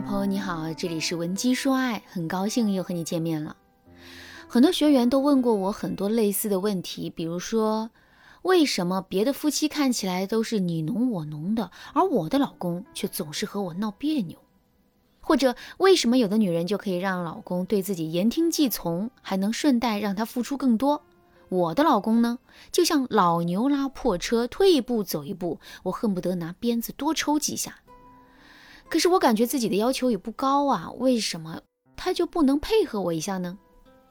朋友你好，这里是文姬说爱，很高兴又和你见面了。很多学员都问过我很多类似的问题，比如说，为什么别的夫妻看起来都是你侬我侬的，而我的老公却总是和我闹别扭？或者，为什么有的女人就可以让老公对自己言听计从，还能顺带让他付出更多？我的老公呢，就像老牛拉破车，退一步走一步，我恨不得拿鞭子多抽几下。可是我感觉自己的要求也不高啊，为什么他就不能配合我一下呢？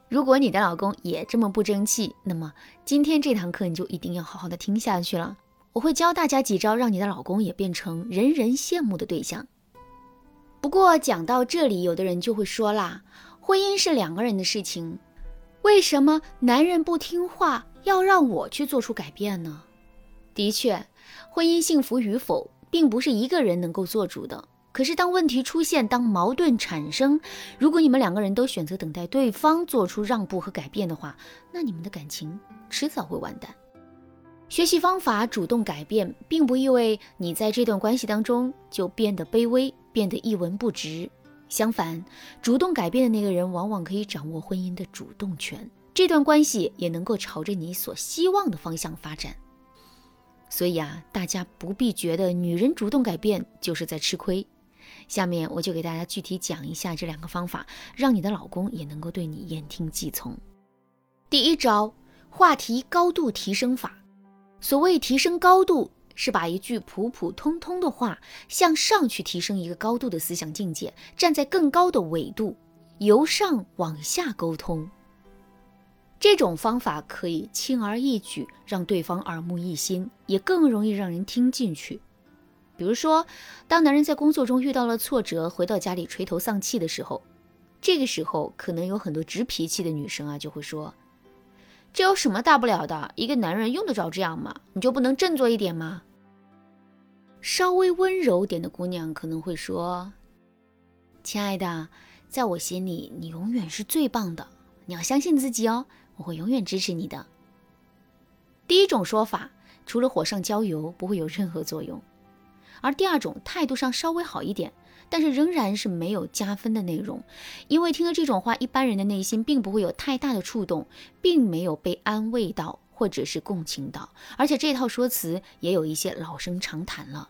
如果你的老公也这么不争气，那么今天这堂课你就一定要好好的听下去了。我会教大家几招，让你的老公也变成人人羡慕的对象。不过讲到这里，有的人就会说啦，婚姻是两个人的事情，为什么男人不听话要让我去做出改变呢？的确，婚姻幸福与否，并不是一个人能够做主的。可是，当问题出现，当矛盾产生，如果你们两个人都选择等待对方做出让步和改变的话，那你们的感情迟早会完蛋。学习方法，主动改变，并不意味你在这段关系当中就变得卑微，变得一文不值。相反，主动改变的那个人，往往可以掌握婚姻的主动权，这段关系也能够朝着你所希望的方向发展。所以啊，大家不必觉得女人主动改变就是在吃亏。下面我就给大家具体讲一下这两个方法，让你的老公也能够对你言听计从。第一招，话题高度提升法。所谓提升高度，是把一句普普通通的话向上去提升一个高度的思想境界，站在更高的纬度，由上往下沟通。这种方法可以轻而易举，让对方耳目一新，也更容易让人听进去。比如说，当男人在工作中遇到了挫折，回到家里垂头丧气的时候，这个时候可能有很多直脾气的女生啊，就会说：“这有什么大不了的？一个男人用得着这样吗？你就不能振作一点吗？”稍微温柔点的姑娘可能会说：“亲爱的，在我心里你永远是最棒的，你要相信自己哦，我会永远支持你的。”第一种说法，除了火上浇油，不会有任何作用。而第二种态度上稍微好一点，但是仍然是没有加分的内容，因为听了这种话，一般人的内心并不会有太大的触动，并没有被安慰到或者是共情到，而且这套说辞也有一些老生常谈了。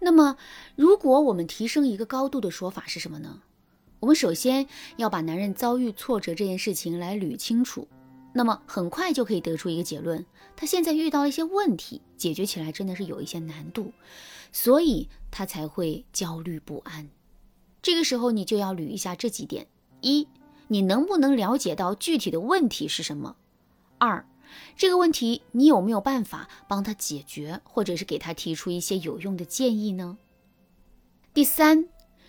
那么，如果我们提升一个高度的说法是什么呢？我们首先要把男人遭遇挫折这件事情来捋清楚。那么很快就可以得出一个结论，他现在遇到一些问题，解决起来真的是有一些难度，所以他才会焦虑不安。这个时候你就要捋一下这几点：一，你能不能了解到具体的问题是什么？二，这个问题你有没有办法帮他解决，或者是给他提出一些有用的建议呢？第三，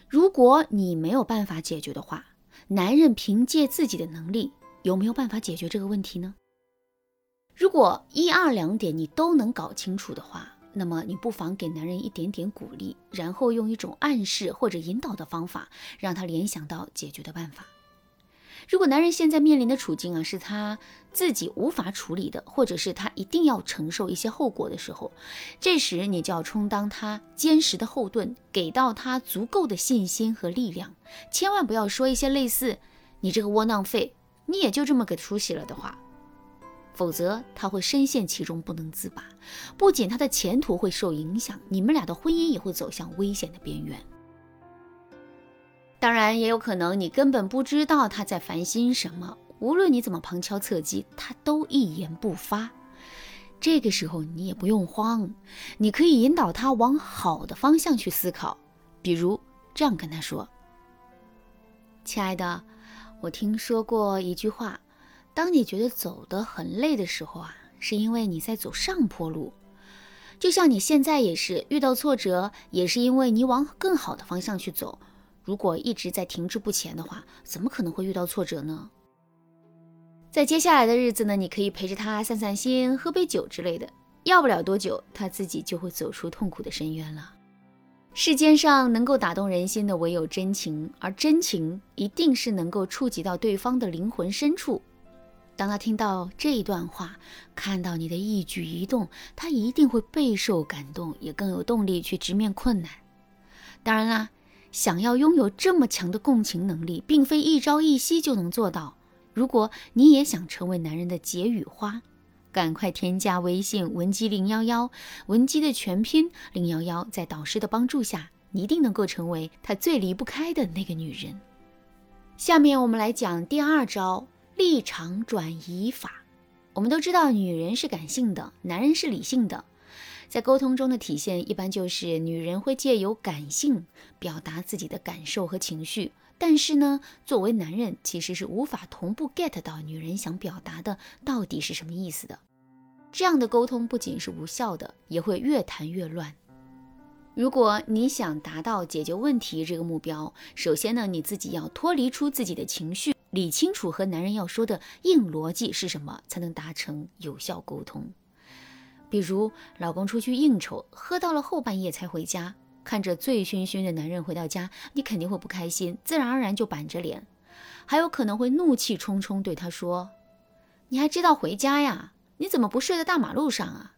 如果你没有办法解决的话，男人凭借自己的能力。有没有办法解决这个问题呢？如果一二两点你都能搞清楚的话，那么你不妨给男人一点点鼓励，然后用一种暗示或者引导的方法，让他联想到解决的办法。如果男人现在面临的处境啊是他自己无法处理的，或者是他一定要承受一些后果的时候，这时你就要充当他坚实的后盾，给到他足够的信心和力量。千万不要说一些类似“你这个窝囊废”。你也就这么给出息了的话，否则他会深陷其中不能自拔，不仅他的前途会受影响，你们俩的婚姻也会走向危险的边缘。当然，也有可能你根本不知道他在烦心什么，无论你怎么旁敲侧击，他都一言不发。这个时候你也不用慌，你可以引导他往好的方向去思考，比如这样跟他说：“亲爱的。”我听说过一句话，当你觉得走得很累的时候啊，是因为你在走上坡路。就像你现在也是遇到挫折，也是因为你往更好的方向去走。如果一直在停滞不前的话，怎么可能会遇到挫折呢？在接下来的日子呢，你可以陪着他散散心，喝杯酒之类的。要不了多久，他自己就会走出痛苦的深渊了。世间上能够打动人心的唯有真情，而真情一定是能够触及到对方的灵魂深处。当他听到这一段话，看到你的一举一动，他一定会备受感动，也更有动力去直面困难。当然啦，想要拥有这么强的共情能力，并非一朝一夕就能做到。如果你也想成为男人的解语花，赶快添加微信文姬零幺幺，文姬的全拼零幺幺，在导师的帮助下，你一定能够成为他最离不开的那个女人。下面我们来讲第二招立场转移法。我们都知道，女人是感性的，男人是理性的。在沟通中的体现，一般就是女人会借由感性表达自己的感受和情绪，但是呢，作为男人其实是无法同步 get 到女人想表达的到底是什么意思的。这样的沟通不仅是无效的，也会越谈越乱。如果你想达到解决问题这个目标，首先呢，你自己要脱离出自己的情绪，理清楚和男人要说的硬逻辑是什么，才能达成有效沟通。比如，老公出去应酬，喝到了后半夜才回家，看着醉醺醺的男人回到家，你肯定会不开心，自然而然就板着脸，还有可能会怒气冲冲对他说：“你还知道回家呀？你怎么不睡在大马路上啊？”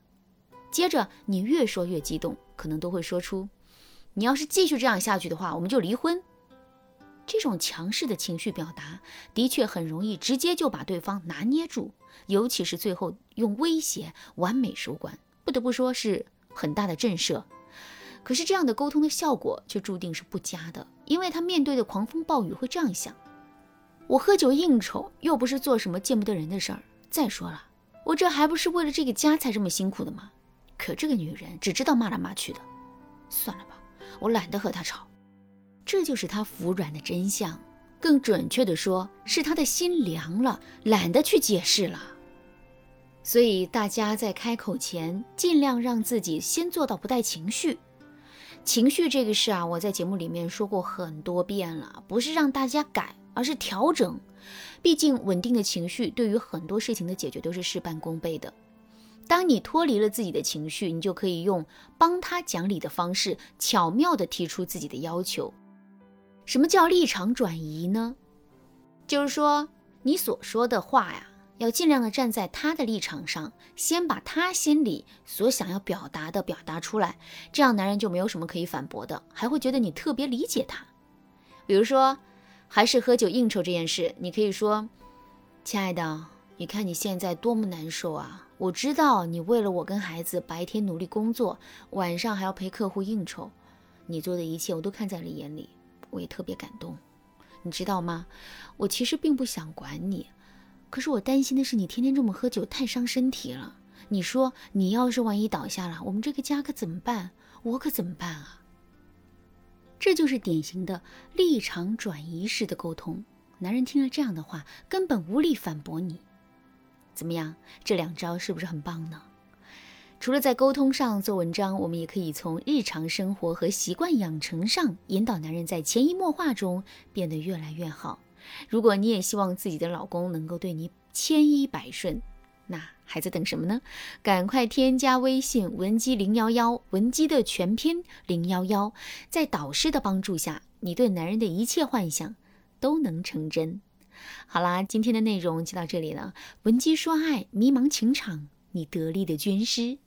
接着你越说越激动，可能都会说出：“你要是继续这样下去的话，我们就离婚。”这种强势的情绪表达，的确很容易直接就把对方拿捏住，尤其是最后用威胁完美收官，不得不说是很大的震慑。可是这样的沟通的效果却注定是不佳的，因为他面对的狂风暴雨会这样想：我喝酒应酬又不是做什么见不得人的事儿，再说了，我这还不是为了这个家才这么辛苦的吗？可这个女人只知道骂来骂去的，算了吧，我懒得和她吵。这就是他服软的真相，更准确的说，是他的心凉了，懒得去解释了。所以大家在开口前，尽量让自己先做到不带情绪。情绪这个事啊，我在节目里面说过很多遍了，不是让大家改，而是调整。毕竟稳定的情绪对于很多事情的解决都是事半功倍的。当你脱离了自己的情绪，你就可以用帮他讲理的方式，巧妙地提出自己的要求。什么叫立场转移呢？就是说，你所说的话呀，要尽量的站在他的立场上，先把他心里所想要表达的表达出来，这样男人就没有什么可以反驳的，还会觉得你特别理解他。比如说，还是喝酒应酬这件事，你可以说：“亲爱的，你看你现在多么难受啊！我知道你为了我跟孩子，白天努力工作，晚上还要陪客户应酬，你做的一切我都看在了眼里。”我也特别感动，你知道吗？我其实并不想管你，可是我担心的是你天天这么喝酒，太伤身体了。你说你要是万一倒下了，我们这个家可怎么办？我可怎么办啊？这就是典型的立场转移式的沟通。男人听了这样的话，根本无力反驳你。怎么样？这两招是不是很棒呢？除了在沟通上做文章，我们也可以从日常生活和习惯养成上引导男人在潜移默化中变得越来越好。如果你也希望自己的老公能够对你千依百顺，那还在等什么呢？赶快添加微信文姬零幺幺，文姬的全拼零幺幺，在导师的帮助下，你对男人的一切幻想都能成真。好啦，今天的内容就到这里了。文姬说爱，迷茫情场，你得力的军师。